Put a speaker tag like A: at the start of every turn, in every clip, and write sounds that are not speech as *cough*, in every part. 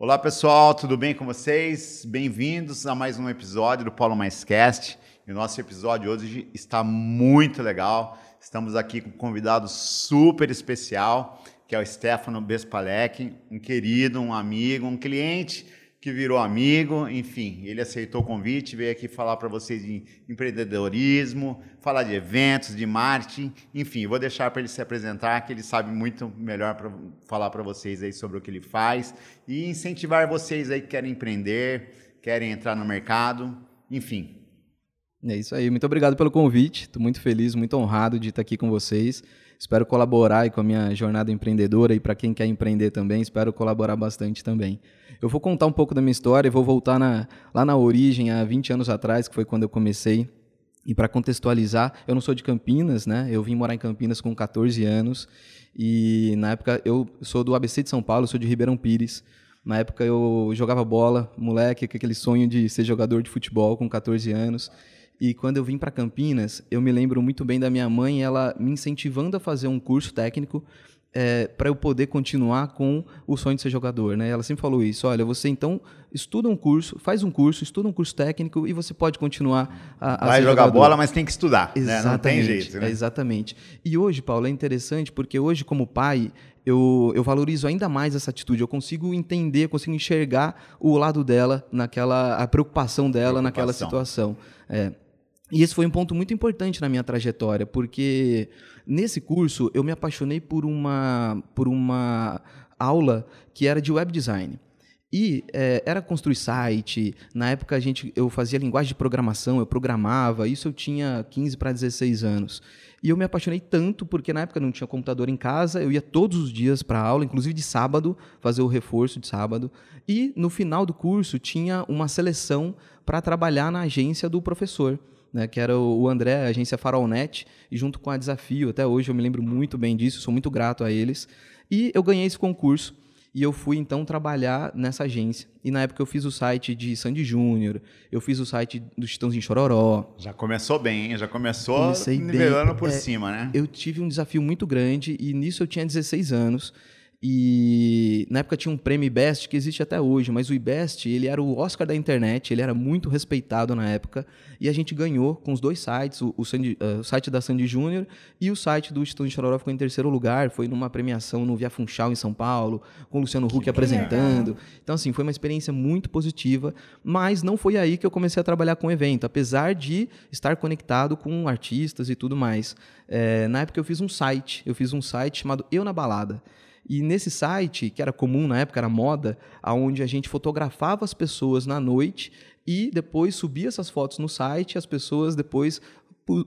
A: Olá pessoal, tudo bem com vocês? Bem-vindos a mais um episódio do Paulo Mais Cast. E o nosso episódio hoje está muito legal. Estamos aqui com um convidado super especial, que é o Stefano Bespalek, um querido, um amigo, um cliente que virou amigo, enfim, ele aceitou o convite, veio aqui falar para vocês de empreendedorismo, falar de eventos, de marketing, enfim, vou deixar para ele se apresentar, que ele sabe muito melhor para falar para vocês aí sobre o que ele faz e incentivar vocês aí que querem empreender, querem entrar no mercado, enfim.
B: É isso aí, muito obrigado pelo convite, estou muito feliz, muito honrado de estar aqui com vocês. Espero colaborar com a minha jornada empreendedora e para quem quer empreender também, espero colaborar bastante também. Eu vou contar um pouco da minha história e vou voltar na, lá na origem, há 20 anos atrás, que foi quando eu comecei. E para contextualizar, eu não sou de Campinas, né? Eu vim morar em Campinas com 14 anos. E na época eu sou do ABC de São Paulo, sou de Ribeirão Pires. Na época eu jogava bola, moleque, aquele sonho de ser jogador de futebol com 14 anos. E quando eu vim para Campinas, eu me lembro muito bem da minha mãe, ela me incentivando a fazer um curso técnico é, para eu poder continuar com o sonho de ser jogador, né? Ela sempre falou isso. Olha, você então estuda um curso, faz um curso, estuda um curso técnico e você pode continuar a,
A: a Vai jogar jogador. bola, mas tem que estudar,
B: exatamente,
A: né? Não tem jeito, né?
B: Exatamente. E hoje, Paulo, é interessante porque hoje, como pai, eu, eu valorizo ainda mais essa atitude. Eu consigo entender, consigo enxergar o lado dela naquela a preocupação dela preocupação. naquela situação. É. E esse foi um ponto muito importante na minha trajetória, porque nesse curso eu me apaixonei por uma, por uma aula que era de web design. E é, era construir site, na época a gente, eu fazia linguagem de programação, eu programava, isso eu tinha 15 para 16 anos. E eu me apaixonei tanto porque na época não tinha computador em casa, eu ia todos os dias para aula, inclusive de sábado, fazer o reforço de sábado. E no final do curso tinha uma seleção para trabalhar na agência do professor né, que era o André, a agência Farolnet, e junto com a Desafio, até hoje eu me lembro muito bem disso, sou muito grato a eles. E eu ganhei esse concurso e eu fui então trabalhar nessa agência. E na época eu fiz o site de Sandy Júnior, eu fiz o site do Chitãozinho Chororó.
A: Já começou bem, hein? Já começou Comecei nivelando bem. por
B: é,
A: cima, né?
B: Eu tive um desafio muito grande e nisso eu tinha 16 anos. E na época tinha um prêmio IBEST que existe até hoje, mas o IBEST ele era o Oscar da internet, ele era muito respeitado na época e a gente ganhou com os dois sites, o, o, Sandy, uh, o site da Sandy Júnior e o site do Instituto de Chororó ficou em terceiro lugar, foi numa premiação no Via Funchal em São Paulo, com o Luciano Huck apresentando. Então assim, foi uma experiência muito positiva, mas não foi aí que eu comecei a trabalhar com evento, apesar de estar conectado com artistas e tudo mais. É, na época eu fiz um site, eu fiz um site chamado Eu na Balada. E nesse site, que era comum na época, era moda, aonde a gente fotografava as pessoas na noite e depois subia essas fotos no site, as pessoas depois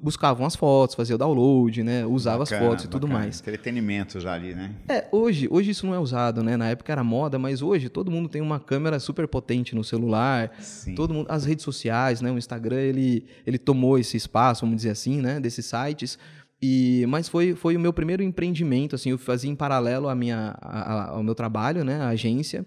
B: buscavam as fotos, faziam download, né? Usava bacana, as fotos e tudo bacana. mais.
A: Entretenimento já ali, né?
B: É, hoje, hoje isso não é usado, né? Na época era moda, mas hoje todo mundo tem uma câmera super potente no celular. Sim. Todo mundo, as redes sociais, né? O Instagram ele, ele tomou esse espaço, vamos dizer assim, né? Desses sites. E, mas foi, foi o meu primeiro empreendimento, assim, eu fazia em paralelo à minha, a, ao meu trabalho, né, a agência,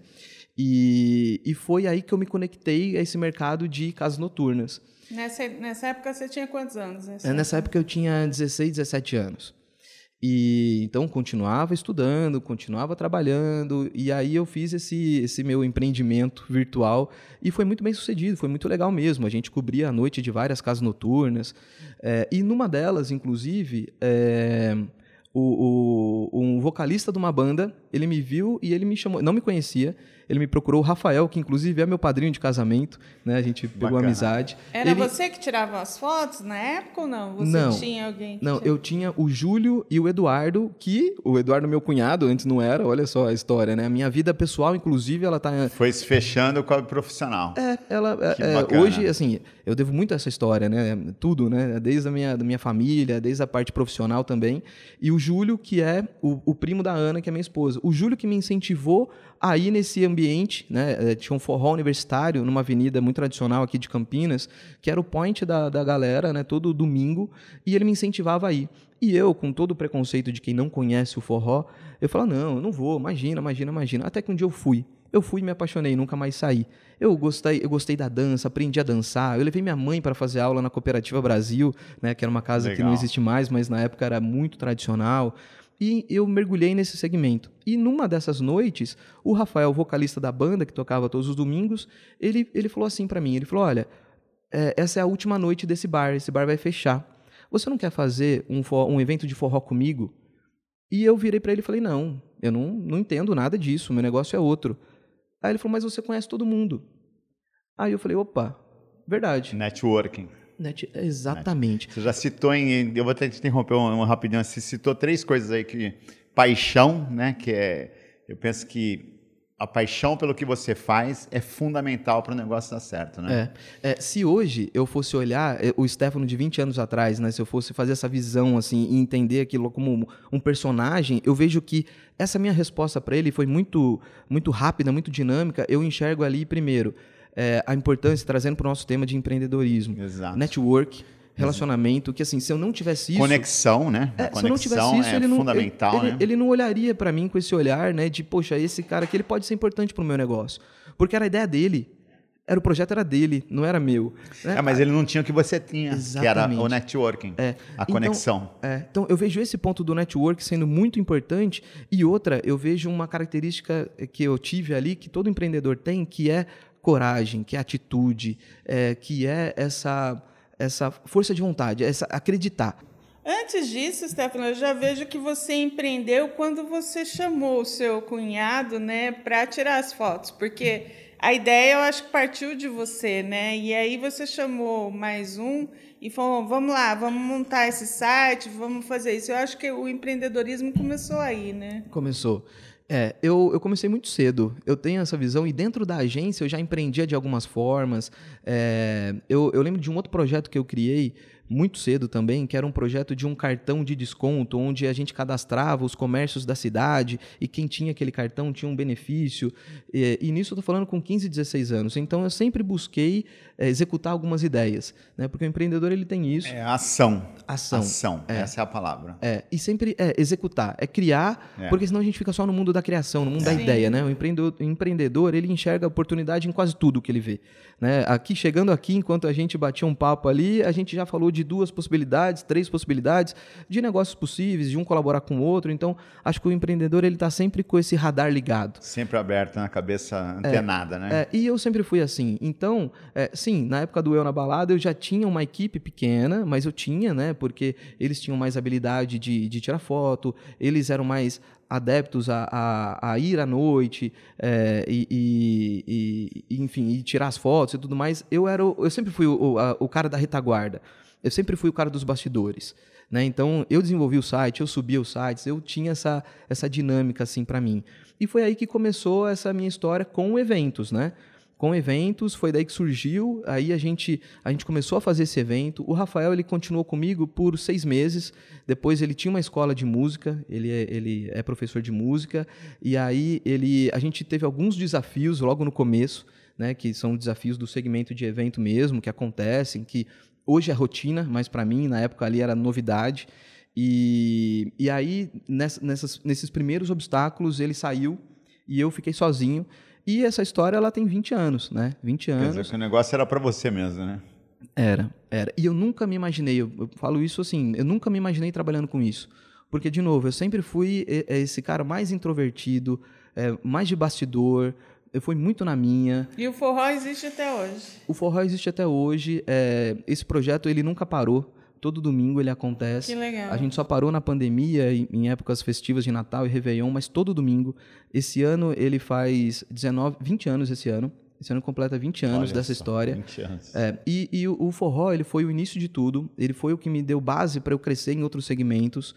B: e, e foi aí que eu me conectei a esse mercado de casas noturnas.
C: Nessa, nessa época você tinha quantos anos?
B: Nessa, é, nessa época eu tinha 16, 17 anos. E então continuava estudando, continuava trabalhando, e aí eu fiz esse, esse meu empreendimento virtual e foi muito bem sucedido, foi muito legal mesmo. A gente cobria a noite de várias casas noturnas, é, e numa delas, inclusive, é, o, o, um vocalista de uma banda, ele me viu e ele me chamou, não me conhecia, ele me procurou, o Rafael, que inclusive é meu padrinho de casamento, né? A gente pegou Bacana. amizade.
C: Era
B: ele...
C: você que tirava as fotos na época ou não? Você
B: não,
C: tinha alguém?
B: não, tinha... eu tinha o Júlio e o Eduardo, que o Eduardo meu cunhado, antes não era, olha só a história, né? A minha vida pessoal, inclusive, ela tá...
A: Foi se fechando com a profissional.
B: É, ela... É, hoje, assim, eu devo muito a essa história, né? Tudo, né? Desde a minha, da minha família, desde a parte profissional também. E o Júlio, que é o, o primo da Ana, que é minha esposa. O Júlio que me incentivou aí nesse ambiente, né, eh, tinha um forró universitário numa avenida muito tradicional aqui de Campinas, que era o point da, da galera, né, todo domingo, e ele me incentivava a ir. E eu, com todo o preconceito de quem não conhece o forró, eu falava, não, eu não vou, imagina, imagina, imagina. Até que um dia eu fui. Eu fui e me apaixonei, nunca mais saí. Eu gostei, eu gostei da dança, aprendi a dançar. Eu levei minha mãe para fazer aula na Cooperativa Brasil, né, que era uma casa Legal. que não existe mais, mas na época era muito tradicional. E eu mergulhei nesse segmento. E numa dessas noites, o Rafael, vocalista da banda, que tocava todos os domingos, ele, ele falou assim para mim: ele falou, olha, é, essa é a última noite desse bar, esse bar vai fechar. Você não quer fazer um, um evento de forró comigo? E eu virei para ele e falei: não, eu não, não entendo nada disso, meu negócio é outro. Aí ele falou: mas você conhece todo mundo. Aí eu falei: opa, verdade.
A: Networking.
B: Net, exatamente.
A: Você já citou em. Eu vou até te interromper um, um rapidinho. Você citou três coisas aí que. Paixão, né? Que é. Eu penso que a paixão pelo que você faz é fundamental para o negócio dar certo,
B: né? É. é. se hoje eu fosse olhar é, o Stefano de 20 anos atrás, né? Se eu fosse fazer essa visão, assim, e entender aquilo como um personagem, eu vejo que essa minha resposta para ele foi muito, muito rápida, muito dinâmica. Eu enxergo ali, primeiro, é, a importância, trazendo para o nosso tema de empreendedorismo.
A: Exato.
B: Network, relacionamento, que assim, se eu não tivesse isso...
A: Conexão, né?
B: É, se eu não tivesse isso, é ele não,
A: fundamental,
B: ele,
A: né?
B: ele, não olharia para mim com esse olhar, né, de, poxa, esse cara aqui, ele pode ser importante para o meu negócio. Porque era a ideia dele. Era o projeto era dele, não era meu.
A: Né? É, mas ele não tinha o que você tinha, Exatamente. que era o networking, é. a então, conexão.
B: É. Então, eu vejo esse ponto do network sendo muito importante. E outra, eu vejo uma característica que eu tive ali, que todo empreendedor tem, que é coragem, que é atitude, é, que é essa essa força de vontade, essa acreditar.
C: Antes disso, Stefano, eu já vejo que você empreendeu quando você chamou o seu cunhado, né, para tirar as fotos, porque a ideia eu acho que partiu de você, né? E aí você chamou mais um e falou: vamos lá, vamos montar esse site, vamos fazer isso. Eu acho que o empreendedorismo começou aí, né?
B: Começou. É, eu, eu comecei muito cedo. Eu tenho essa visão e dentro da agência eu já empreendia de algumas formas. É, eu, eu lembro de um outro projeto que eu criei muito cedo também, que era um projeto de um cartão de desconto, onde a gente cadastrava os comércios da cidade e quem tinha aquele cartão tinha um benefício. E, e nisso eu estou falando com 15, 16 anos. Então eu sempre busquei é, executar algumas ideias, né? porque o empreendedor ele tem isso.
A: É ação.
B: Ação.
A: Ação, é. essa é a palavra.
B: É, e sempre é executar, é criar, é. porque senão a gente fica só no mundo da criação, no mundo da ideia. Né? O empreendedor, o empreendedor ele enxerga oportunidade em quase tudo que ele vê. Né? Aqui, chegando aqui, enquanto a gente batia um papo ali, a gente já falou de duas possibilidades, três possibilidades de negócios possíveis, de um colaborar com o outro. Então, acho que o empreendedor ele está sempre com esse radar ligado.
A: Sempre aberto, na cabeça antenada,
B: é,
A: né?
B: É, e eu sempre fui assim. Então, é, sim, na época do Eu na Balada, eu já tinha uma equipe pequena, mas eu tinha, né? Porque eles tinham mais habilidade de, de tirar foto, eles eram mais adeptos a, a, a ir à noite é, e, e, e, enfim, e tirar as fotos e tudo mais. Eu era, eu sempre fui o, a, o cara da retaguarda. Eu sempre fui o cara dos bastidores. Né? Então, eu desenvolvi o site, eu subia os sites, eu tinha essa, essa dinâmica assim para mim. E foi aí que começou essa minha história com eventos, né? Com eventos, foi daí que surgiu. Aí a gente, a gente começou a fazer esse evento. O Rafael ele continuou comigo por seis meses. Depois ele tinha uma escola de música. Ele é, ele é professor de música. E aí ele, a gente teve alguns desafios logo no começo. Né, que são desafios do segmento de evento mesmo, que acontecem, que hoje é rotina, mas para mim, na época ali, era novidade. E, e aí, nessas, nesses primeiros obstáculos, ele saiu e eu fiquei sozinho. E essa história, ela tem 20 anos, né? 20 anos. Quer dizer,
A: que o negócio era para você mesmo, né?
B: Era, era. E eu nunca me imaginei, eu, eu falo isso assim, eu nunca me imaginei trabalhando com isso. Porque, de novo, eu sempre fui esse cara mais introvertido, é, mais de bastidor, eu fui muito na minha.
C: E o forró existe até hoje?
B: O forró existe até hoje. É, esse projeto ele nunca parou. Todo domingo ele acontece.
C: Que legal.
B: A gente só parou na pandemia, em épocas festivas de Natal e Réveillon, mas todo domingo. Esse ano ele faz 19, 20 anos esse ano. Esse ano completa 20 anos Olha dessa só, história.
A: 20 anos.
B: É, e, e o, o, forró ele foi o início de tudo. Ele foi o que me deu base para eu crescer em outros segmentos.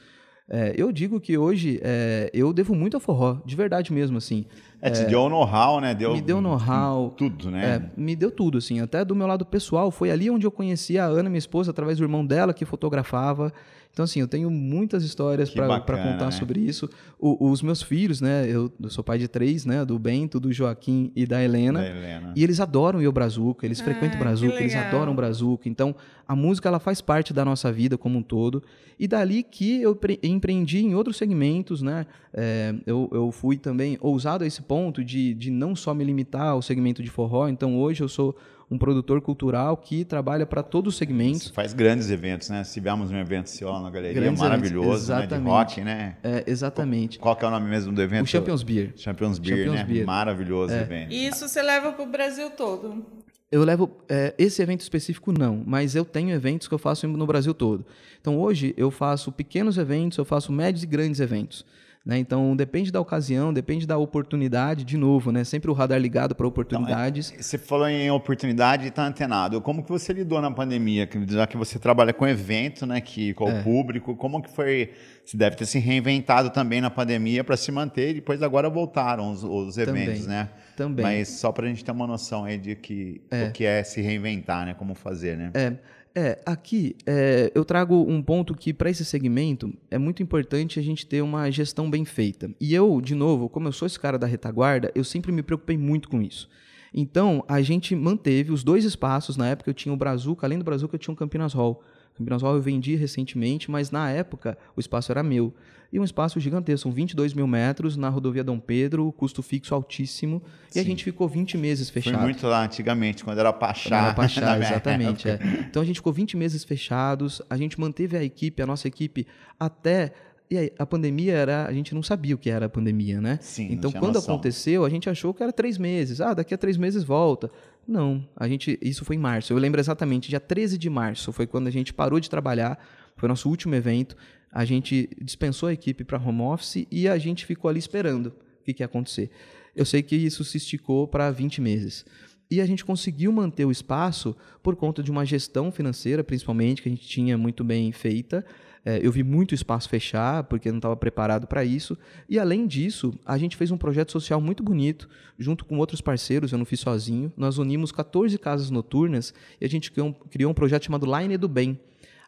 B: É, eu digo que hoje é, eu devo muito ao forró, de verdade mesmo, assim.
A: É, te deu know-how, né? Deu,
B: me deu know-how.
A: Tudo, né?
B: É, me deu tudo, assim. Até do meu lado pessoal, foi ali onde eu conheci a Ana, minha esposa, através do irmão dela, que fotografava. Então, assim, eu tenho muitas histórias para contar né? sobre isso. O, os meus filhos, né? Eu, eu, sou pai de três, né? Do Bento, do Joaquim e da Helena.
A: Da Helena.
B: E eles adoram ir ao Brazuca, eles ah, frequentam o Brazuca, eles adoram o Brazuca. Então, a música, ela faz parte da nossa vida como um todo. E dali que eu empreendi em outros segmentos, né? É, eu, eu fui também ousado a esse ponto de, de não só me limitar ao segmento de forró. Então, hoje eu sou um produtor cultural que trabalha para todos os segmentos.
A: Faz grandes eventos, né? Tivemos um evento lá na galeria grandes maravilhoso, né? De rock, né?
B: É, exatamente.
A: Qual, qual, é o nome mesmo do evento?
B: O Champions Beer.
A: Champions Beer, Champions né? Beer. Maravilhoso é. evento.
C: Isso você leva para o Brasil todo?
B: Eu levo é, esse evento específico não, mas eu tenho eventos que eu faço no Brasil todo. Então hoje eu faço pequenos eventos, eu faço médios e grandes eventos. Né? Então, depende da ocasião, depende da oportunidade, de novo, né? sempre o radar ligado para oportunidades.
A: Então, você falou em oportunidade e está antenado. Como que você lidou na pandemia? Já que você trabalha com evento, né? que, com é. o público, como que foi? Você deve ter se reinventado também na pandemia para se manter e depois agora voltaram os, os eventos,
B: também,
A: né?
B: Também.
A: Mas só para a gente ter uma noção aí de que, é. o que é se reinventar, né? Como fazer, né?
B: É. É, aqui é, eu trago um ponto que para esse segmento é muito importante a gente ter uma gestão bem feita. E eu, de novo, como eu sou esse cara da retaguarda, eu sempre me preocupei muito com isso. Então, a gente manteve os dois espaços. Na época eu tinha o Brazuca, além do Brazuca eu tinha o Campinas Hall. Campinas Hall eu vendi recentemente, mas na época o espaço era meu. E um espaço gigantesco, são 22 mil metros na rodovia Dom Pedro, custo fixo altíssimo. Sim. E a gente ficou 20 meses fechado. Foi
A: muito lá antigamente, quando era Pachá. Quando era
B: Pachá, *laughs* exatamente. É. Então a gente ficou 20 meses fechados, a gente manteve a equipe, a nossa equipe, até e aí, a pandemia era. A gente não sabia o que era a pandemia, né?
A: Sim,
B: então, quando
A: noção.
B: aconteceu, a gente achou que era três meses. Ah, daqui a três meses volta. Não, a gente. Isso foi em março. Eu lembro exatamente, dia 13 de março foi quando a gente parou de trabalhar. Foi nosso último evento. A gente dispensou a equipe para home office e a gente ficou ali esperando o que, que ia acontecer. Eu sei que isso se esticou para 20 meses. E a gente conseguiu manter o espaço por conta de uma gestão financeira, principalmente, que a gente tinha muito bem feita. É, eu vi muito espaço fechar, porque não estava preparado para isso. E, além disso, a gente fez um projeto social muito bonito, junto com outros parceiros, eu não fiz sozinho. Nós unimos 14 casas noturnas e a gente criou um, criou um projeto chamado Line do Bem,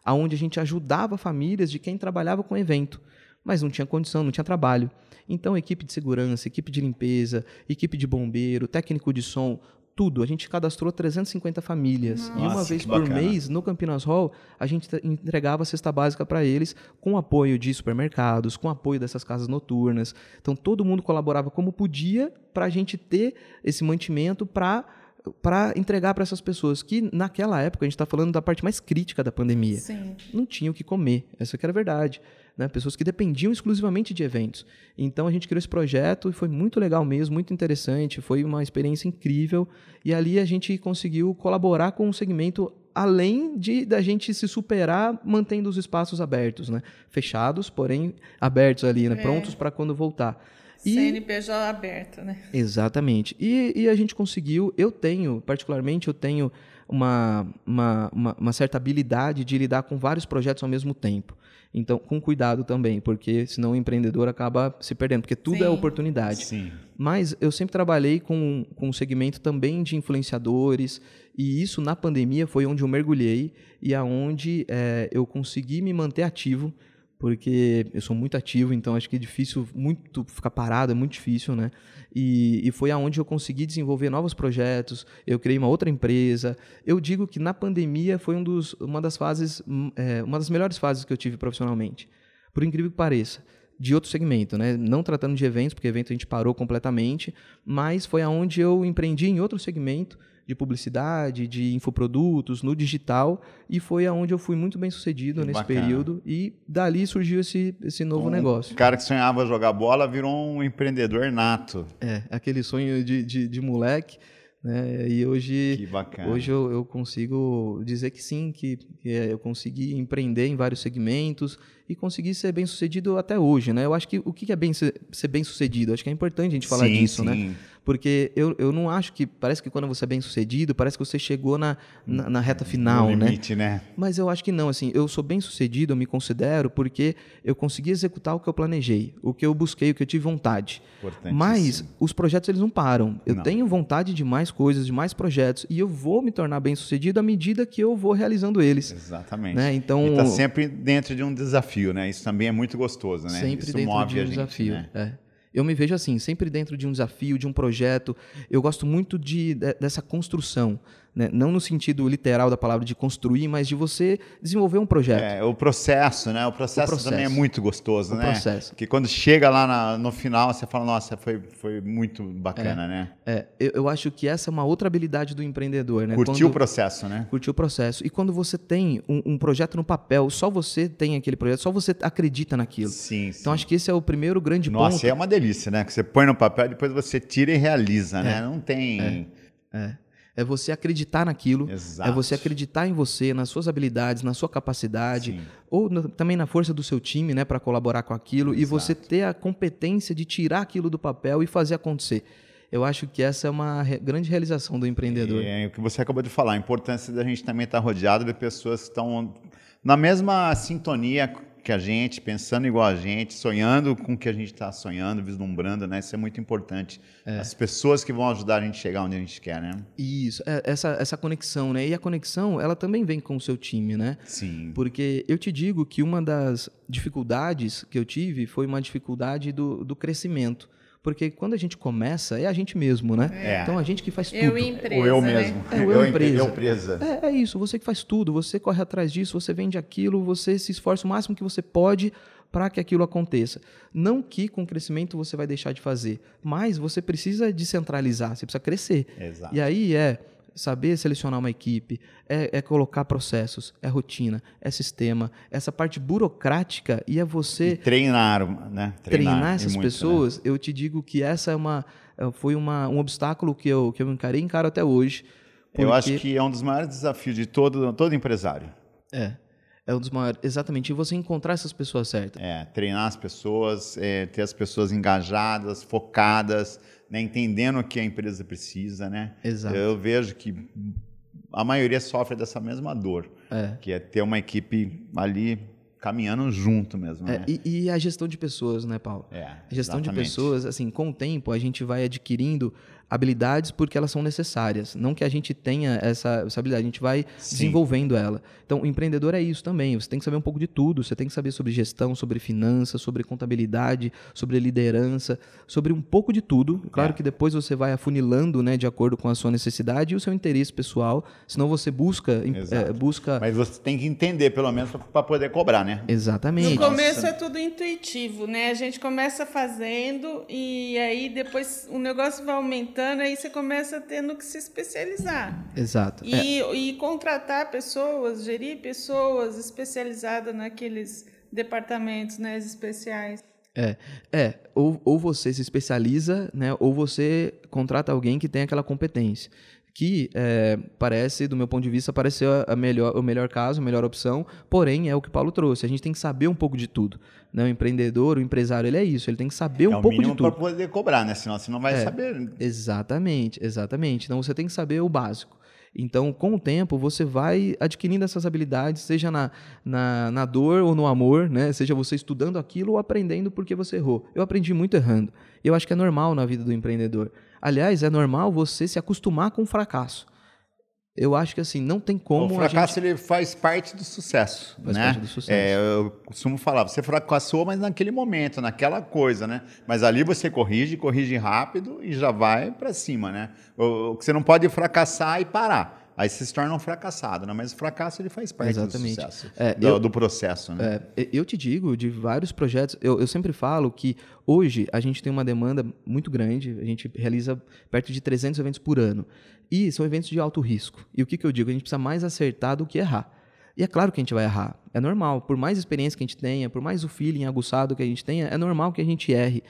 B: onde a gente ajudava famílias de quem trabalhava com evento, mas não tinha condição, não tinha trabalho. Então, equipe de segurança, equipe de limpeza, equipe de bombeiro, técnico de som, tudo. A gente cadastrou 350 famílias. Nossa, e uma vez por bacana. mês, no Campinas Hall, a gente entregava a cesta básica para eles com apoio de supermercados, com apoio dessas casas noturnas. Então, todo mundo colaborava como podia para a gente ter esse mantimento para para entregar para essas pessoas que naquela época a gente está falando da parte mais crítica da pandemia
C: Sim.
B: não tinham o que comer essa que era a verdade né? pessoas que dependiam exclusivamente de eventos. Então a gente criou esse projeto e foi muito legal mesmo, muito interessante, foi uma experiência incrível e ali a gente conseguiu colaborar com o segmento além de da gente se superar mantendo os espaços abertos, né? Fechados, porém abertos ali, né? É. Prontos para quando voltar.
C: E, CNPJ aberto, né?
B: Exatamente. E, e, a gente conseguiu, eu tenho, particularmente, eu tenho uma, uma, uma certa habilidade de lidar com vários projetos ao mesmo tempo. Então, com cuidado também, porque senão o empreendedor acaba se perdendo, porque tudo é Sim. é oportunidade.
A: Sim.
B: Mas eu sempre trabalhei com, com um segmento também de influenciadores, e isso na pandemia foi onde eu mergulhei e aonde é, eu consegui me manter ativo porque eu sou muito ativo, então acho que é difícil muito ficar parado, é muito difícil, né? E, e foi aonde eu consegui desenvolver novos projetos, eu criei uma outra empresa. Eu digo que na pandemia foi um dos, uma das fases, hum, é, uma das melhores fases que eu tive profissionalmente, por incrível que pareça de outro segmento, né? Não tratando de eventos, porque evento a gente parou completamente, mas foi aonde eu empreendi em outro segmento de publicidade, de infoprodutos, no digital, e foi aonde eu fui muito bem sucedido que nesse bacana. período, e dali surgiu esse, esse novo um negócio.
A: O cara que sonhava jogar bola virou um empreendedor nato.
B: É, aquele sonho de, de, de moleque, né? E hoje, hoje eu, eu, consigo dizer que sim, que, que, eu consegui empreender em vários segmentos e consegui ser bem sucedido até hoje, né? Eu acho que o que é bem ser, ser bem sucedido? Acho que é importante a gente falar
A: sim,
B: disso,
A: né?
B: sim. né? Porque eu, eu não acho que. Parece que quando você é bem sucedido, parece que você chegou na, na, na reta final,
A: no limite, né? né?
B: Mas eu acho que não. Assim, eu sou bem sucedido, eu me considero, porque eu consegui executar o que eu planejei, o que eu busquei, o que eu tive vontade. Mas os projetos eles não param. Eu não. tenho vontade de mais coisas, de mais projetos, e eu vou me tornar bem sucedido à medida que eu vou realizando eles.
A: Exatamente.
B: Né? Então,
A: está sempre dentro de um desafio, né? Isso também é muito gostoso, né?
B: Sempre
A: Isso
B: dentro
A: move
B: de um
A: a gente,
B: desafio.
A: Né?
B: É. Eu me vejo assim, sempre dentro de um desafio, de um projeto. Eu gosto muito de, de dessa construção. Né? Não no sentido literal da palavra de construir, mas de você desenvolver um projeto.
A: É, o processo, né? O processo, o processo. também é muito gostoso,
B: o
A: né?
B: Processo.
A: Que quando chega lá na, no final, você fala, nossa, foi, foi muito bacana,
B: é,
A: né?
B: É, eu, eu, acho que essa é uma outra habilidade do empreendedor, né?
A: Curtir o processo, né?
B: Curtir o processo. E quando você tem um, um, projeto no papel, só você tem aquele projeto, só você acredita naquilo.
A: Sim,
B: Então acho que esse é o primeiro grande
A: nossa,
B: ponto.
A: Nossa, é uma delícia, né? Que você põe no papel depois você tira e realiza, é. né? Não tem...
B: É. é. É você acreditar naquilo,
A: Exato.
B: é você acreditar em você, nas suas habilidades, na sua capacidade, Sim. ou no, também na força do seu time, né, para colaborar com aquilo, Exato. e você ter a competência de tirar aquilo do papel e fazer acontecer. Eu acho que essa é uma re grande realização do empreendedor.
A: É, é o que você acabou de falar, a importância da gente também estar rodeado de pessoas que estão na mesma sintonia que a gente, pensando igual a gente, sonhando com o que a gente está sonhando, vislumbrando, né? Isso é muito importante. É. As pessoas que vão ajudar a gente a chegar onde a gente quer, né?
B: Isso, é, essa, essa conexão, né? E a conexão, ela também vem com o seu time, né?
A: Sim.
B: Porque eu te digo que uma das dificuldades que eu tive foi uma dificuldade do, do crescimento. Porque quando a gente começa, é a gente mesmo, né?
A: É.
B: Então a gente que faz tudo.
C: Eu empresa,
A: o eu
C: né?
A: mesmo.
B: É, o eu,
A: eu
B: empresa.
A: Eu empresa.
B: É, é, isso, você que faz tudo, você corre atrás disso, você vende aquilo, você se esforça o máximo que você pode para que aquilo aconteça. Não que com o crescimento você vai deixar de fazer, mas você precisa descentralizar, você precisa crescer.
A: Exato.
B: E aí é saber selecionar uma equipe, é, é, colocar processos, é rotina, é sistema, essa parte burocrática e é você
A: e treinar, né?
B: Treinar, treinar essas muito, pessoas. Né? Eu te digo que essa é uma é, foi uma, um obstáculo que eu que eu encarei e encaro até hoje.
A: Porque... Eu acho que é um dos maiores desafios de todo todo empresário.
B: É. É um dos maiores, exatamente, e você encontrar essas pessoas certas.
A: É, treinar as pessoas, é, ter as pessoas engajadas, focadas, né, entendendo o que a empresa precisa, né?
B: Exato.
A: Eu vejo que a maioria sofre dessa mesma dor,
B: é.
A: que é ter uma equipe ali caminhando junto mesmo.
B: É,
A: né?
B: e, e, a gestão de pessoas, né, Paulo?
A: É,
B: a gestão
A: exatamente.
B: de pessoas, assim, com o tempo a gente vai adquirindo habilidades porque elas são necessárias. Não que a gente tenha essa, essa habilidade, a gente vai Sim. desenvolvendo ela. Então, o empreendedor é isso também. Você tem que saber um pouco de tudo. Você tem que saber sobre gestão, sobre finanças, sobre contabilidade, sobre liderança, sobre um pouco de tudo. Claro é. que depois você vai afunilando né, de acordo com a sua necessidade e o seu interesse pessoal. Senão você busca. É, busca...
A: Mas você tem que entender, pelo menos, para poder cobrar, né?
B: Exatamente.
C: No começo é tudo intuitivo, né? A gente começa fazendo e aí depois o negócio vai aumentando aí você começa tendo que se especializar.
B: Exato.
C: E, é. e contratar pessoas, gerir pessoas especializadas naqueles departamentos né, especiais.
B: É, é ou, ou você se especializa, né, ou você contrata alguém que tem aquela competência que é, parece, do meu ponto de vista, pareceu a melhor, o melhor caso, a melhor opção, porém é o que o Paulo trouxe. A gente tem que saber um pouco de tudo. Né? O empreendedor, o empresário, ele é isso, ele tem que saber
A: é
B: um pouco de tudo.
A: para poder cobrar, né? Senão você não vai
B: é,
A: saber.
B: Exatamente, exatamente. Então você tem que saber o básico. Então, com o tempo, você vai adquirindo essas habilidades, seja na, na, na, dor ou no amor, né? seja você estudando aquilo ou aprendendo porque você errou. Eu aprendi muito errando. E eu acho que é normal na vida do empreendedor. Aliás, é normal você se acostumar com o fracasso. Eu acho que assim, não tem como.
A: O fracasso
B: gente...
A: ele faz parte do sucesso.
B: Faz
A: né?
B: parte do sucesso.
A: É, eu costumo falar, você fracassou, mas naquele momento, naquela coisa, né? Mas ali você corrige, corrige rápido e já vai para cima, né? Você não pode fracassar e parar. Aí você se torna um fracassado, né? Mas o fracasso ele faz parte
B: Exatamente.
A: do sucesso,
B: é,
A: do,
B: eu,
A: do, processo. Né?
B: É, eu te digo, de vários projetos, eu, eu, sempre falo que hoje a gente tem uma demanda muito grande, a gente realiza perto de 300 eventos por ano. E são eventos de alto risco. E o que, que eu digo? A gente precisa mais acertar do que errar. E é claro que a gente vai errar. É normal. Por mais experiência que a gente tenha, por mais o feeling aguçado que a gente tenha, é normal que a gente erre.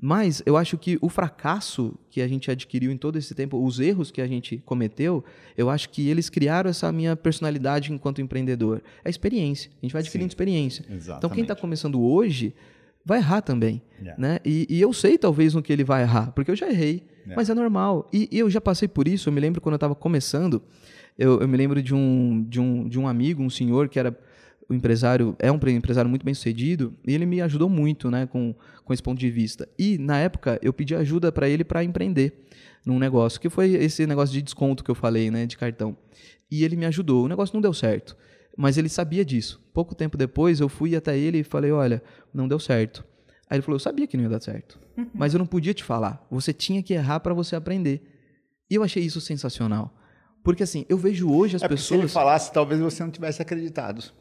B: Mas eu acho que o fracasso que a gente adquiriu em todo esse tempo, os erros que a gente cometeu, eu acho que eles criaram essa minha personalidade enquanto empreendedor. É experiência. A gente vai adquirindo Sim, experiência.
A: Exatamente.
B: Então, quem está começando hoje vai errar também.
A: Yeah.
B: Né? E, e, eu sei, talvez, no que ele vai errar, porque eu já errei. Yeah. Mas é normal. E, e, eu já passei por isso. Eu me lembro quando eu estava começando, eu, eu me lembro de um, de, um, de um amigo, um senhor que era o empresário é um empresário muito bem sucedido e ele me ajudou muito né, com, com esse ponto de vista. E, na época, eu pedi ajuda para ele para empreender num negócio, que foi esse negócio de desconto que eu falei, né, de cartão. E ele me ajudou. O negócio não deu certo, mas ele sabia disso. Pouco tempo depois, eu fui até ele e falei: Olha, não deu certo. Aí ele falou: Eu sabia que não ia dar certo, mas eu não podia te falar. Você tinha que errar para você aprender. E eu achei isso sensacional. Porque assim, eu vejo hoje as
A: é
B: pessoas.
A: Se ele falasse, talvez você não tivesse acreditado.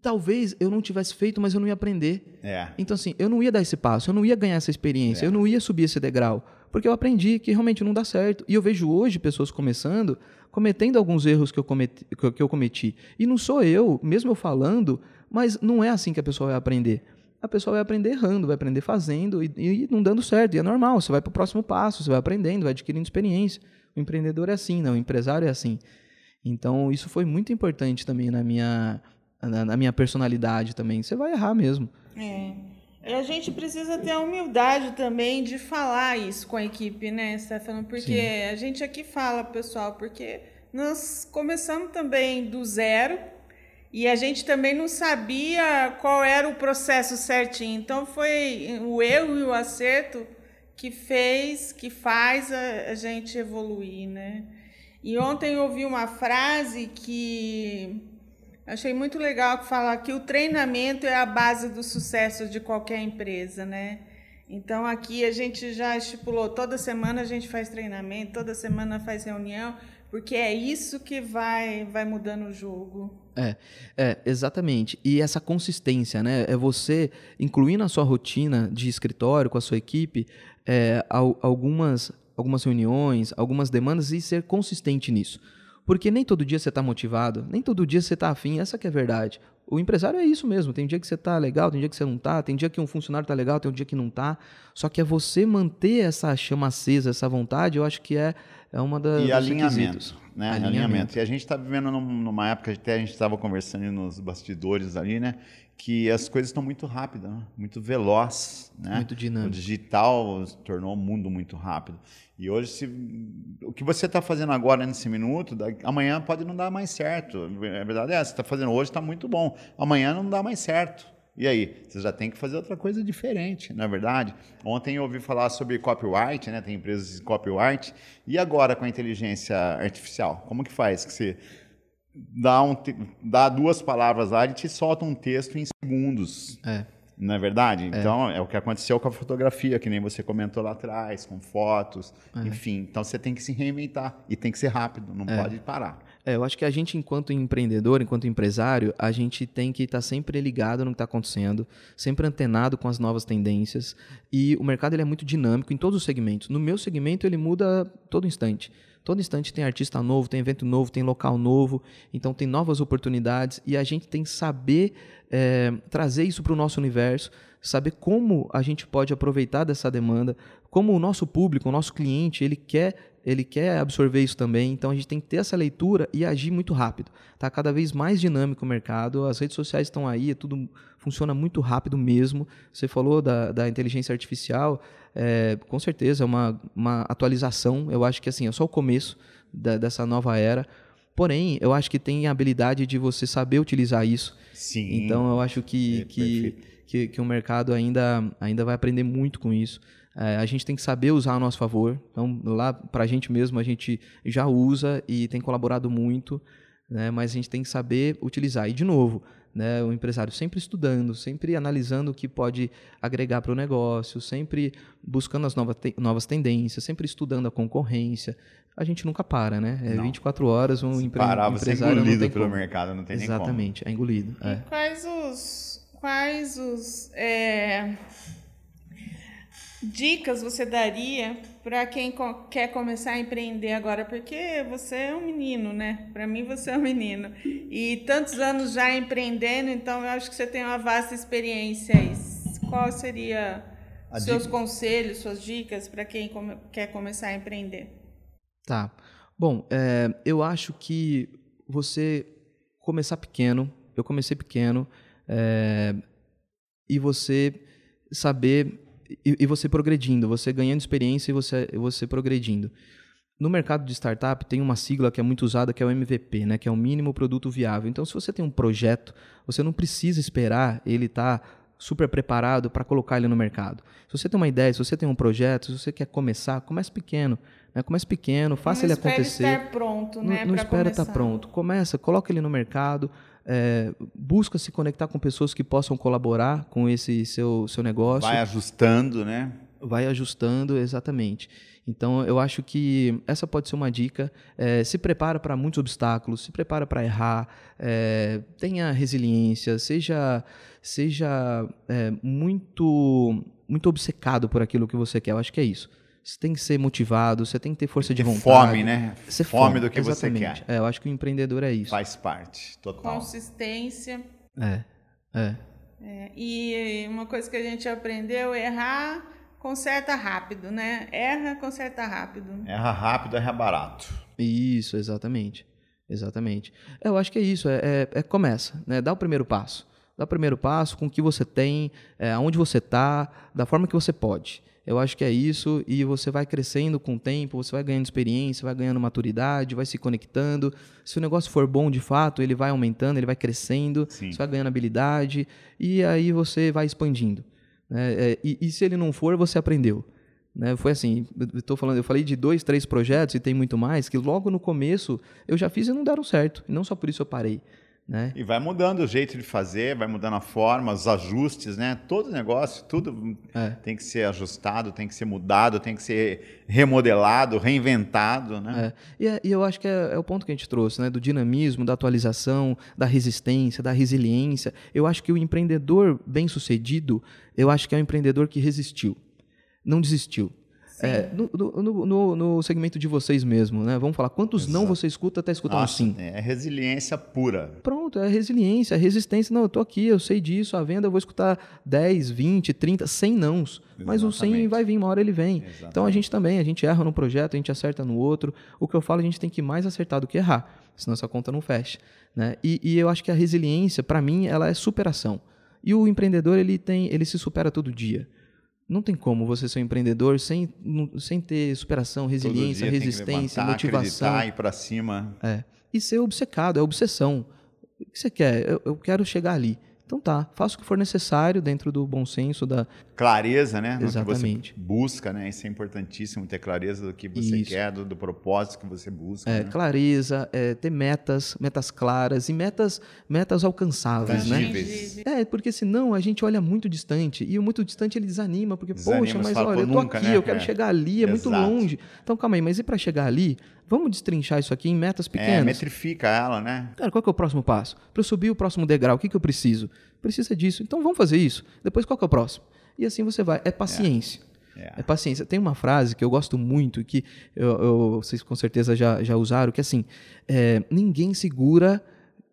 B: Talvez eu não tivesse feito, mas eu não ia aprender.
A: É.
B: Então, assim, eu não ia dar esse passo, eu não ia ganhar essa experiência, é. eu não ia subir esse degrau. Porque eu aprendi que realmente não dá certo. E eu vejo hoje pessoas começando, cometendo alguns erros que eu cometi. Que eu cometi. E não sou eu, mesmo eu falando, mas não é assim que a pessoa vai aprender. A pessoa vai aprender errando, vai aprender fazendo e, e não dando certo. E é normal, você vai para o próximo passo, você vai aprendendo, vai adquirindo experiência. O empreendedor é assim, não, o empresário é assim. Então, isso foi muito importante também na minha, na, na minha personalidade também. Você vai errar mesmo.
C: É. E a gente precisa ter a humildade também de falar isso com a equipe, né, Stefano? Porque Sim. a gente aqui fala, pessoal, porque nós começamos também do zero e a gente também não sabia qual era o processo certinho. Então foi o erro e o acerto que fez, que faz a, a gente evoluir, né? E ontem eu ouvi uma frase que achei muito legal que fala que o treinamento é a base do sucesso de qualquer empresa, né? Então aqui a gente já estipulou toda semana a gente faz treinamento, toda semana faz reunião, porque é isso que vai vai mudando o jogo.
B: É, é, exatamente. E essa consistência, né? É você incluir na sua rotina de escritório com a sua equipe é, algumas, algumas reuniões, algumas demandas e ser consistente nisso. Porque nem todo dia você está motivado, nem todo dia você está afim, essa que é a verdade. O empresário é isso mesmo, tem dia que você está legal, tem dia que você não está, tem dia que um funcionário está legal, tem um dia que não está. Só que é você manter essa chama acesa, essa vontade, eu acho que é, é uma das
A: E alinhamento, né? Alinhamento. alinhamento. E a gente está vivendo numa época, até a gente estava conversando nos bastidores ali, né? Que as coisas estão muito rápidas, né? muito veloz, né?
B: Muito dinâmico.
A: O digital tornou o mundo muito rápido. E hoje, se, o que você está fazendo agora nesse minuto, amanhã pode não dar mais certo. A verdade é essa, você está fazendo hoje está muito bom. Amanhã não dá mais certo. E aí? Você já tem que fazer outra coisa diferente, na é verdade. Ontem eu ouvi falar sobre copyright, né? Tem empresas de copyright. E agora com a inteligência artificial? Como que faz? Que você dá, um, dá duas palavras lá, e te solta um texto em segundos.
B: É.
A: Não é verdade? É. Então, é o que aconteceu com a fotografia, que nem você comentou lá atrás, com fotos, é. enfim. Então, você tem que se reinventar e tem que ser rápido, não é. pode parar.
B: É, eu acho que a gente, enquanto empreendedor, enquanto empresário, a gente tem que estar tá sempre ligado no que está acontecendo, sempre antenado com as novas tendências. E o mercado ele é muito dinâmico em todos os segmentos. No meu segmento, ele muda todo instante. Todo instante tem artista novo, tem evento novo, tem local novo, então tem novas oportunidades e a gente tem que saber é, trazer isso para o nosso universo, saber como a gente pode aproveitar dessa demanda, como o nosso público, o nosso cliente, ele quer ele quer absorver isso também, então a gente tem que ter essa leitura e agir muito rápido. Está cada vez mais dinâmico o mercado, as redes sociais estão aí, é tudo funciona muito rápido mesmo. Você falou da, da inteligência artificial, é, com certeza é uma, uma atualização. Eu acho que assim, é só o começo da, dessa nova era. Porém, eu acho que tem a habilidade de você saber utilizar isso.
A: Sim.
B: Então, eu acho que, é, que, que, que, o mercado ainda, ainda vai aprender muito com isso. É, a gente tem que saber usar a nosso favor. Então, lá para a gente mesmo, a gente já usa e tem colaborado muito, né? mas a gente tem que saber utilizar. E, de novo, né, o empresário sempre estudando, sempre analisando o que pode agregar para o negócio, sempre buscando as novas, te novas tendências, sempre estudando a concorrência. A gente nunca para, né? É não. 24 horas um empre parar, empresário.
A: Você é engolido pelo como. mercado, não tem
B: Exatamente,
A: nem
B: como. é engolido. É.
C: quais os. Quais os. É, dicas você daria para quem quer começar a empreender agora? Porque você é um menino, né? Para mim, você é um menino. E tantos anos já empreendendo, então eu acho que você tem uma vasta experiência. Qual seria a seus dica... conselhos, suas dicas para quem come... quer começar a empreender?
B: Tá. Bom, é, eu acho que você começar pequeno, eu comecei pequeno, é, e você saber e, e, você progredindo, você ganhando experiência e você, você progredindo. No mercado de startup tem uma sigla que é muito usada que é o MVP, né, que é o mínimo produto viável. Então, se você tem um projeto, você não precisa esperar ele estar tá super preparado para colocar ele no mercado. Se você tem uma ideia, se você tem um projeto, se você quer começar, comece pequeno. Né? Comece pequeno, faça não ele acontecer.
C: Não espera estar pronto, né?
B: Não, não espera estar pronto. Começa, coloca ele no mercado, é, busca se conectar com pessoas que possam colaborar com esse seu, seu negócio.
A: Vai ajustando, né?
B: Vai ajustando, exatamente. Então, eu acho que essa pode ser uma dica. É, se prepara para muitos obstáculos, se prepara para errar, é, tenha resiliência, seja, seja é, muito, muito obcecado por aquilo que você quer. Eu acho que é isso. Você tem que ser motivado, você tem que ter força de vontade.
A: Fome, né?
B: Ser
A: fome,
B: fome
A: do que
B: exatamente.
A: você quer.
B: É, eu acho que o empreendedor é isso.
A: Faz parte, total.
C: Consistência.
B: É, é.
C: é. E uma coisa que a gente aprendeu, errar, conserta rápido, né? Erra, conserta rápido.
A: Erra rápido, erra barato.
B: Isso, exatamente. Exatamente. Eu acho que é isso, é, é, é começa, né? Dá o primeiro passo. Dá o primeiro passo com o que você tem, é, aonde você está, da forma que você pode. Eu acho que é isso, e você vai crescendo com o tempo, você vai ganhando experiência, vai ganhando maturidade, vai se conectando. Se o negócio for bom de fato, ele vai aumentando, ele vai crescendo, Sim. você vai ganhando habilidade, e aí você vai expandindo. Né? E, e se ele não for, você aprendeu. Né? Foi assim, eu, falando, eu falei de dois, três projetos, e tem muito mais, que logo no começo eu já fiz e não deram certo. E não só por isso eu parei. Né?
A: E vai mudando o jeito de fazer, vai mudando a forma, os ajustes, né? Todo negócio, tudo é. tem que ser ajustado, tem que ser mudado, tem que ser remodelado, reinventado, né?
B: É. E, é, e, eu acho que é, é, o ponto que a gente trouxe, né? Do dinamismo, da atualização, da resistência, da resiliência. Eu acho que o empreendedor bem-sucedido, eu acho que é o empreendedor que resistiu, não desistiu. É, no, no, no, no, segmento de vocês mesmo, né? Vamos falar, quantos Exato. não você escuta até escutar Nossa, um sim?
A: É resiliência pura.
B: Pronto, é resiliência, é resistência. Não, eu tô aqui, eu sei disso, a venda eu vou escutar 10, 20, 30, 100 nãos. Exatamente. Mas o 100 vai vir, uma hora ele vem. Exatamente. Então a gente também, a gente erra no projeto, a gente acerta no outro. O que eu falo, a gente tem que mais acertar do que errar, senão essa conta não fecha. Né? E, e eu acho que a resiliência, para mim, ela é superação. E o empreendedor, ele, tem, ele se supera todo dia. Não tem como você ser um empreendedor sem, sem ter superação, resiliência, resistência, levantar, motivação.
A: ir para cima.
B: É. E ser obcecado, é obsessão. O que você quer? Eu, eu quero chegar ali. Então tá, faça o que for necessário dentro do bom senso da
A: clareza, né? Exatamente. que você busca, né? Isso é importantíssimo ter clareza do que você Isso. quer, do, do, propósito que você busca.
B: É,
A: né?
B: clareza, é, ter metas, metas claras e metas, metas alcançáveis, né? Tangíveis. né? É, porque senão a gente olha muito distante e o muito distante ele desanima, porque desanima, poxa, mas olha, eu tô nunca, aqui, né? eu quero é. chegar ali, é Exato. muito longe. Então calma aí, mas e para chegar ali? Vamos destrinchar isso aqui em metas é, pequenas. É,
A: metrifica ela, né?
B: Cara, qual que é o próximo passo? Para eu subir o próximo degrau, o que, que eu preciso? Precisa disso. Então vamos fazer isso. Depois qual que é o próximo? E assim você vai. É paciência. É, é paciência. Tem uma frase que eu gosto muito, que eu, eu, vocês com certeza já, já usaram, que é assim: é, ninguém segura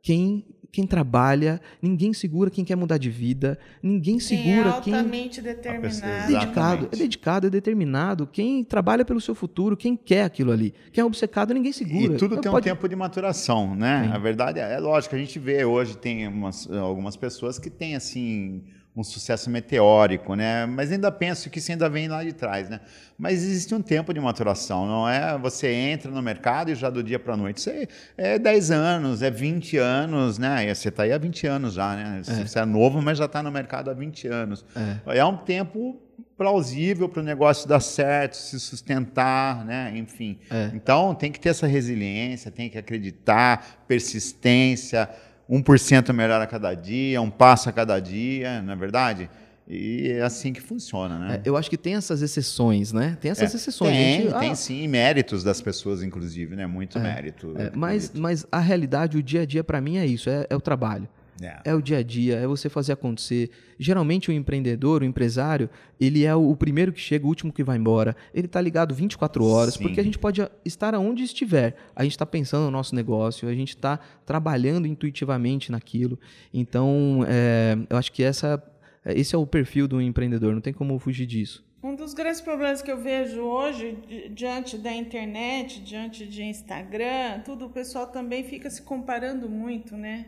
B: quem quem trabalha, ninguém segura quem quer mudar de vida, ninguém segura quem.
C: É altamente quem... determinado.
B: É dedicado, é dedicado, é determinado. Quem trabalha pelo seu futuro, quem quer aquilo ali. Quem é obcecado, ninguém segura.
A: E tudo tem pode... um tempo de maturação, né? Sim. A verdade é, é lógico, a gente vê hoje, tem umas, algumas pessoas que têm assim um sucesso meteórico, né? Mas ainda penso que isso ainda vem lá de trás, né? Mas existe um tempo de maturação, não é? Você entra no mercado e já do dia para a noite, isso é, é 10 anos, é 20 anos, né? E você está aí há 20 anos já, né? É. Você é novo, mas já está no mercado há 20 anos. É, é um tempo plausível para o negócio dar certo, se sustentar, né? Enfim. É. Então tem que ter essa resiliência, tem que acreditar, persistência, 1% melhor a cada dia, um passo a cada dia, não é verdade? E é assim que funciona, né?
B: É, eu acho que tem essas exceções, né? Tem essas
A: é,
B: exceções.
A: Tem, gente, tem ah, sim, méritos das pessoas, inclusive, né? Muito é, mérito.
B: É, mas, mas a realidade, o dia a dia, para mim, é isso: é, é o trabalho. É. é. o dia a dia, é você fazer acontecer. Geralmente o empreendedor, o empresário, ele é o, primeiro que chega, o último que vai embora. Ele está ligado 24 horas, Sim. porque a gente pode estar aonde estiver. A gente está pensando no nosso negócio, a gente está trabalhando intuitivamente naquilo. Então, é, eu acho que essa, esse é o perfil do empreendedor, não tem como fugir disso.
C: Um dos grandes problemas que eu vejo hoje, diante da internet, diante de Instagram, tudo, o pessoal também fica se comparando muito, né?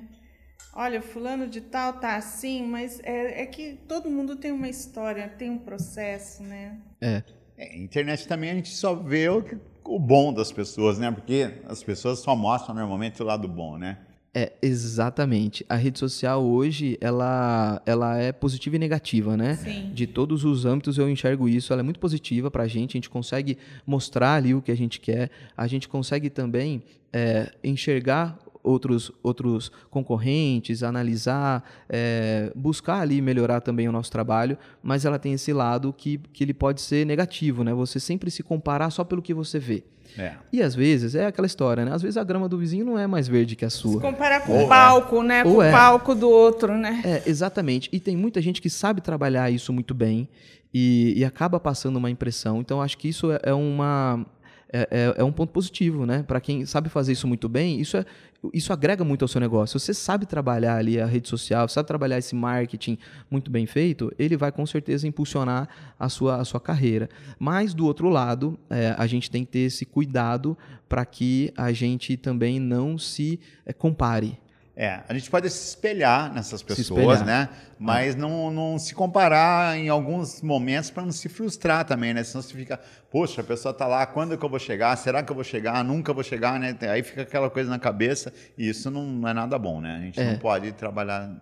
C: Olha, fulano de tal tá assim, mas é, é que todo mundo tem uma história, tem um processo, né?
B: É.
A: é internet também a gente só vê o, o bom das pessoas, né? Porque as pessoas só mostram normalmente o lado bom, né?
B: É, exatamente. A rede social hoje, ela, ela é positiva e negativa, né?
C: Sim.
B: De todos os âmbitos eu enxergo isso. Ela é muito positiva para a gente, a gente consegue mostrar ali o que a gente quer, a gente consegue também é, enxergar outros, outros concorrentes, analisar, é, buscar ali melhorar também o nosso trabalho, mas ela tem esse lado que, que ele pode ser negativo, né? Você sempre se comparar só pelo que você vê. É. E às vezes é aquela história, né? Às vezes a grama do vizinho não é mais verde que a sua. Se
C: comparar com Ou o palco, é. né? Com o é. palco do outro, né?
B: É, exatamente. E tem muita gente que sabe trabalhar isso muito bem e, e acaba passando uma impressão. Então acho que isso é, é uma é, é, é, um ponto positivo, né? Para quem sabe fazer isso muito bem, isso, é, isso agrega muito ao seu negócio. Se você sabe trabalhar ali a rede social, sabe trabalhar esse marketing muito bem feito, ele vai com certeza impulsionar a sua, a sua carreira. Mas, do outro lado, é, a gente tem que ter esse cuidado para que a gente também não se é, compare.
A: É, a gente pode se espelhar nessas pessoas, né? Mas não, não se comparar em alguns momentos para não se frustrar também, né? Senão você fica, poxa, a pessoa está lá, quando que eu vou chegar? Será que eu vou chegar? Nunca vou chegar, né? Aí fica aquela coisa na cabeça e isso não é nada bom, né? A gente é. não pode trabalhar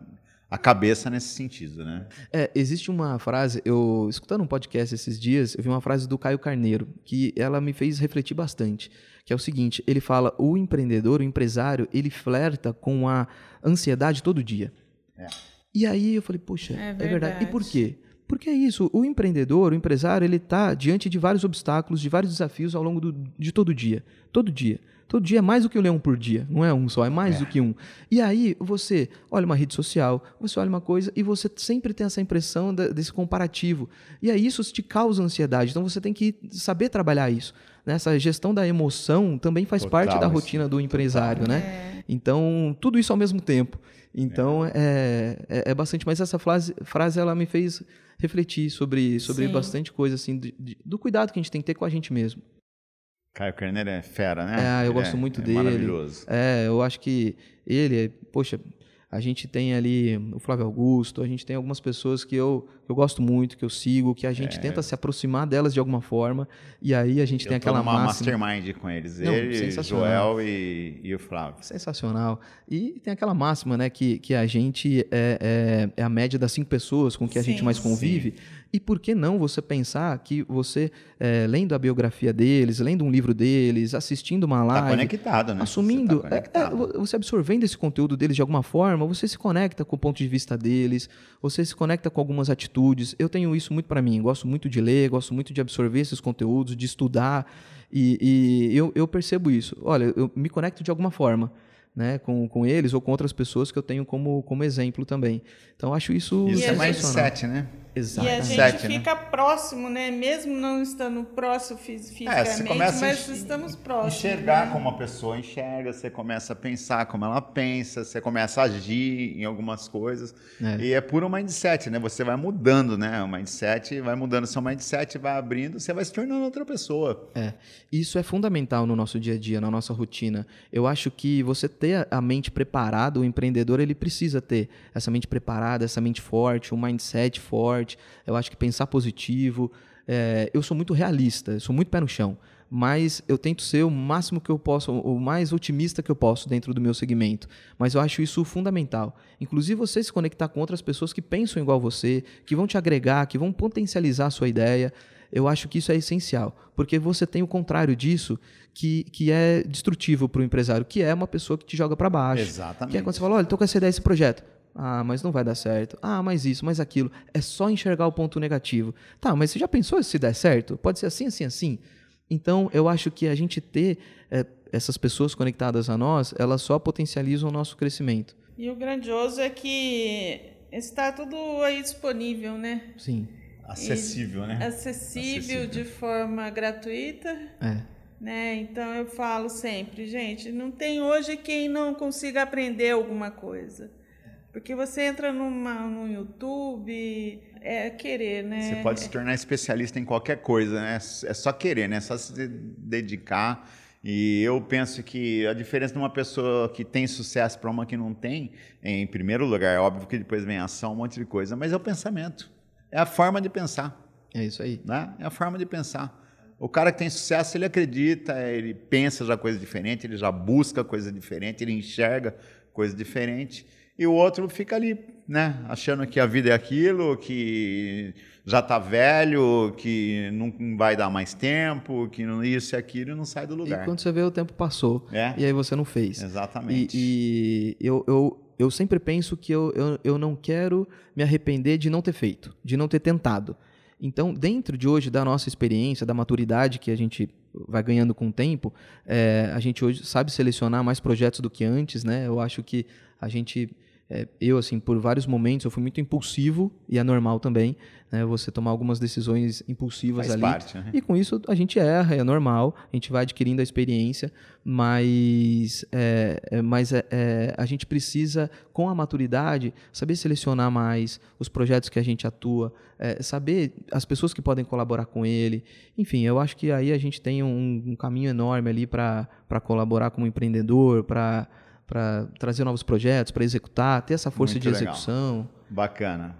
A: a cabeça nesse sentido, né?
B: É, existe uma frase, eu escutando um podcast esses dias, eu vi uma frase do Caio Carneiro, que ela me fez refletir bastante que é o seguinte, ele fala, o empreendedor, o empresário, ele flerta com a ansiedade todo dia. É. E aí eu falei, poxa, é verdade. é verdade. E por quê? Porque é isso, o empreendedor, o empresário, ele está diante de vários obstáculos, de vários desafios ao longo do, de todo dia. Todo dia. Todo dia é mais do que um leão por dia, não é um só, é mais é. do que um. E aí você olha uma rede social, você olha uma coisa e você sempre tem essa impressão desse comparativo. E aí isso te causa ansiedade. Então você tem que saber trabalhar isso. Né? Essa gestão da emoção também faz Total, parte da rotina do empresário, Total. né? É. Então, tudo isso ao mesmo tempo. Então, é, é, é, é bastante. Mas essa frase, frase ela me fez refletir sobre, sobre bastante coisa, assim, de, de, do cuidado que a gente tem que ter com a gente mesmo.
A: Caio Kerner é fera, né?
B: É, eu
A: ele
B: gosto muito
A: é
B: dele.
A: Maravilhoso.
B: É, eu acho que ele, poxa, a gente tem ali o Flávio Augusto, a gente tem algumas pessoas que eu, eu gosto muito, que eu sigo, que a gente é. tenta se aproximar delas de alguma forma, e aí a gente eu tem aquela
A: uma
B: máxima...
A: mastermind com eles, Não, ele, Joel e, e, o Flávio.
B: Sensacional. E tem aquela máxima, né, que, que a gente é, é, é a média das cinco pessoas com que a sim, gente mais convive, sim. E por que não você pensar que você, é, lendo a biografia deles, lendo um livro deles, assistindo uma tá live. Está
A: conectado, né?
B: Assumindo. Você, tá é, é, você absorvendo esse conteúdo deles de alguma forma, você se conecta com o ponto de vista deles, você se conecta com algumas atitudes. Eu tenho isso muito para mim. Gosto muito de ler, gosto muito de absorver esses conteúdos, de estudar. E, e eu, eu percebo isso. Olha, eu me conecto de alguma forma né, com, com eles ou com outras pessoas que eu tenho como, como exemplo também. Então acho isso
A: Isso é mais sete, né?
C: Exatamente. E a gente Sete, né? fica né? próximo, né? Mesmo não estando próximo fisicamente, é, mas estamos próximos.
A: Enxergar
C: né?
A: como a pessoa enxerga, você começa a pensar como ela pensa, você começa a agir em algumas coisas. É. E é puro mindset, né? Você vai mudando, né? O mindset vai mudando, seu mindset vai abrindo, você vai se tornando outra pessoa.
B: É. Isso é fundamental no nosso dia a dia, na nossa rotina. Eu acho que você ter a mente preparada, o empreendedor, ele precisa ter essa mente preparada, essa mente forte, um mindset forte eu acho que pensar positivo. É, eu sou muito realista, sou muito pé no chão, mas eu tento ser o máximo que eu posso, o mais otimista que eu posso dentro do meu segmento. Mas eu acho isso fundamental. Inclusive você se conectar com outras pessoas que pensam igual você, que vão te agregar, que vão potencializar a sua ideia. Eu acho que isso é essencial, porque você tem o contrário disso, que, que é destrutivo para o empresário, que é uma pessoa que te joga para baixo.
A: Exatamente.
B: Que é quando você fala, olha, estou com essa ideia, esse projeto. Ah, mas não vai dar certo. Ah, mas isso, mas aquilo. É só enxergar o ponto negativo. Tá, mas você já pensou se der certo? Pode ser assim, assim, assim. Então, eu acho que a gente ter é, essas pessoas conectadas a nós, elas só potencializam o nosso crescimento.
C: E o grandioso é que está tudo aí disponível, né?
B: Sim.
A: Acessível, e né?
C: Acessível, acessível, de forma gratuita.
B: É.
C: Né? Então eu falo sempre, gente, não tem hoje quem não consiga aprender alguma coisa. Porque você entra numa, no YouTube, é querer, né?
A: Você pode se tornar especialista em qualquer coisa, né? É só querer, né? É só se dedicar. E eu penso que a diferença de uma pessoa que tem sucesso para uma que não tem, em primeiro lugar, é óbvio que depois vem a ação, um monte de coisa, mas é o pensamento. É a forma de pensar.
B: É isso aí.
A: Né? É a forma de pensar. O cara que tem sucesso, ele acredita, ele pensa já coisa diferente, ele já busca coisa diferente, ele enxerga coisa diferente. E o outro fica ali, né? Achando que a vida é aquilo, que já está velho, que não vai dar mais tempo, que não isso e aquilo e não sai do lugar.
B: E quando você vê, o tempo passou. É? E aí você não fez.
A: Exatamente.
B: E, e eu, eu, eu sempre penso que eu, eu, eu não quero me arrepender de não ter feito, de não ter tentado. Então, dentro de hoje, da nossa experiência, da maturidade que a gente vai ganhando com o tempo, é, a gente hoje sabe selecionar mais projetos do que antes, né? Eu acho que a gente é, eu, assim, por vários momentos, eu fui muito impulsivo, e é normal também, né, você tomar algumas decisões impulsivas
A: Faz
B: ali.
A: Parte, né?
B: E com isso a gente erra, é normal, a gente vai adquirindo a experiência, mas, é, é, mas é, é, a gente precisa, com a maturidade, saber selecionar mais os projetos que a gente atua, é, saber as pessoas que podem colaborar com ele. Enfim, eu acho que aí a gente tem um, um caminho enorme ali para colaborar como empreendedor, para para trazer novos projetos, para executar, ter essa força muito de execução.
A: Bacana.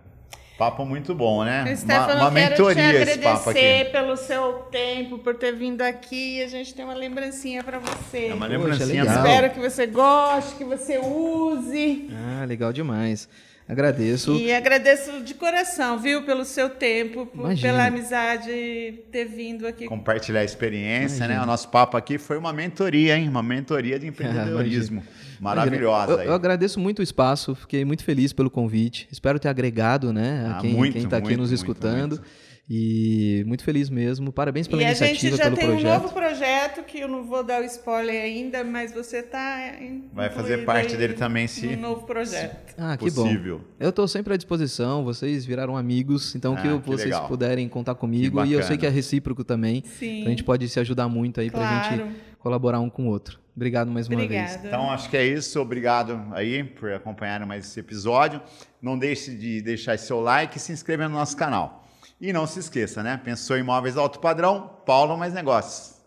A: Papo muito bom, né?
C: Stefano, uma, uma mentoria esse papo aqui. pelo seu tempo, por ter vindo aqui. A gente tem uma lembrancinha para você.
A: É uma lembrancinha.
C: Poxa, Espero que você goste, que você use.
B: Ah, legal demais. Agradeço.
C: E agradeço de coração, viu, pelo seu tempo, por, pela amizade ter vindo aqui.
A: Compartilhar a experiência, Imagina. né? O nosso papo aqui foi uma mentoria, hein? Uma mentoria de *laughs* empreendedorismo. Maravilhosa.
B: Eu, eu, agradeço muito o espaço, fiquei muito feliz pelo convite. Espero ter agregado, né, a ah, quem está aqui nos escutando. Muito, muito. E muito feliz mesmo. Parabéns pela e iniciativa, pelo projeto.
C: a gente
B: já tem
C: um novo projeto que eu não vou dar o spoiler ainda, mas você está
A: vai fazer parte dele também se
C: um novo projeto.
B: Ah, que possível. bom. Eu estou sempre à disposição. Vocês viraram amigos, então ah, que, que vocês legal. puderem contar comigo e eu sei que é recíproco também. Sim. Então a gente pode se ajudar muito aí claro. para a gente colaborar um com o outro. Obrigado mais uma Obrigada. vez.
A: Então, acho que é isso. Obrigado aí por acompanhar mais esse episódio. Não deixe de deixar seu like e se inscrever no nosso canal. E não se esqueça, né? Pensou em imóveis alto padrão, Paulo Mais Negócios.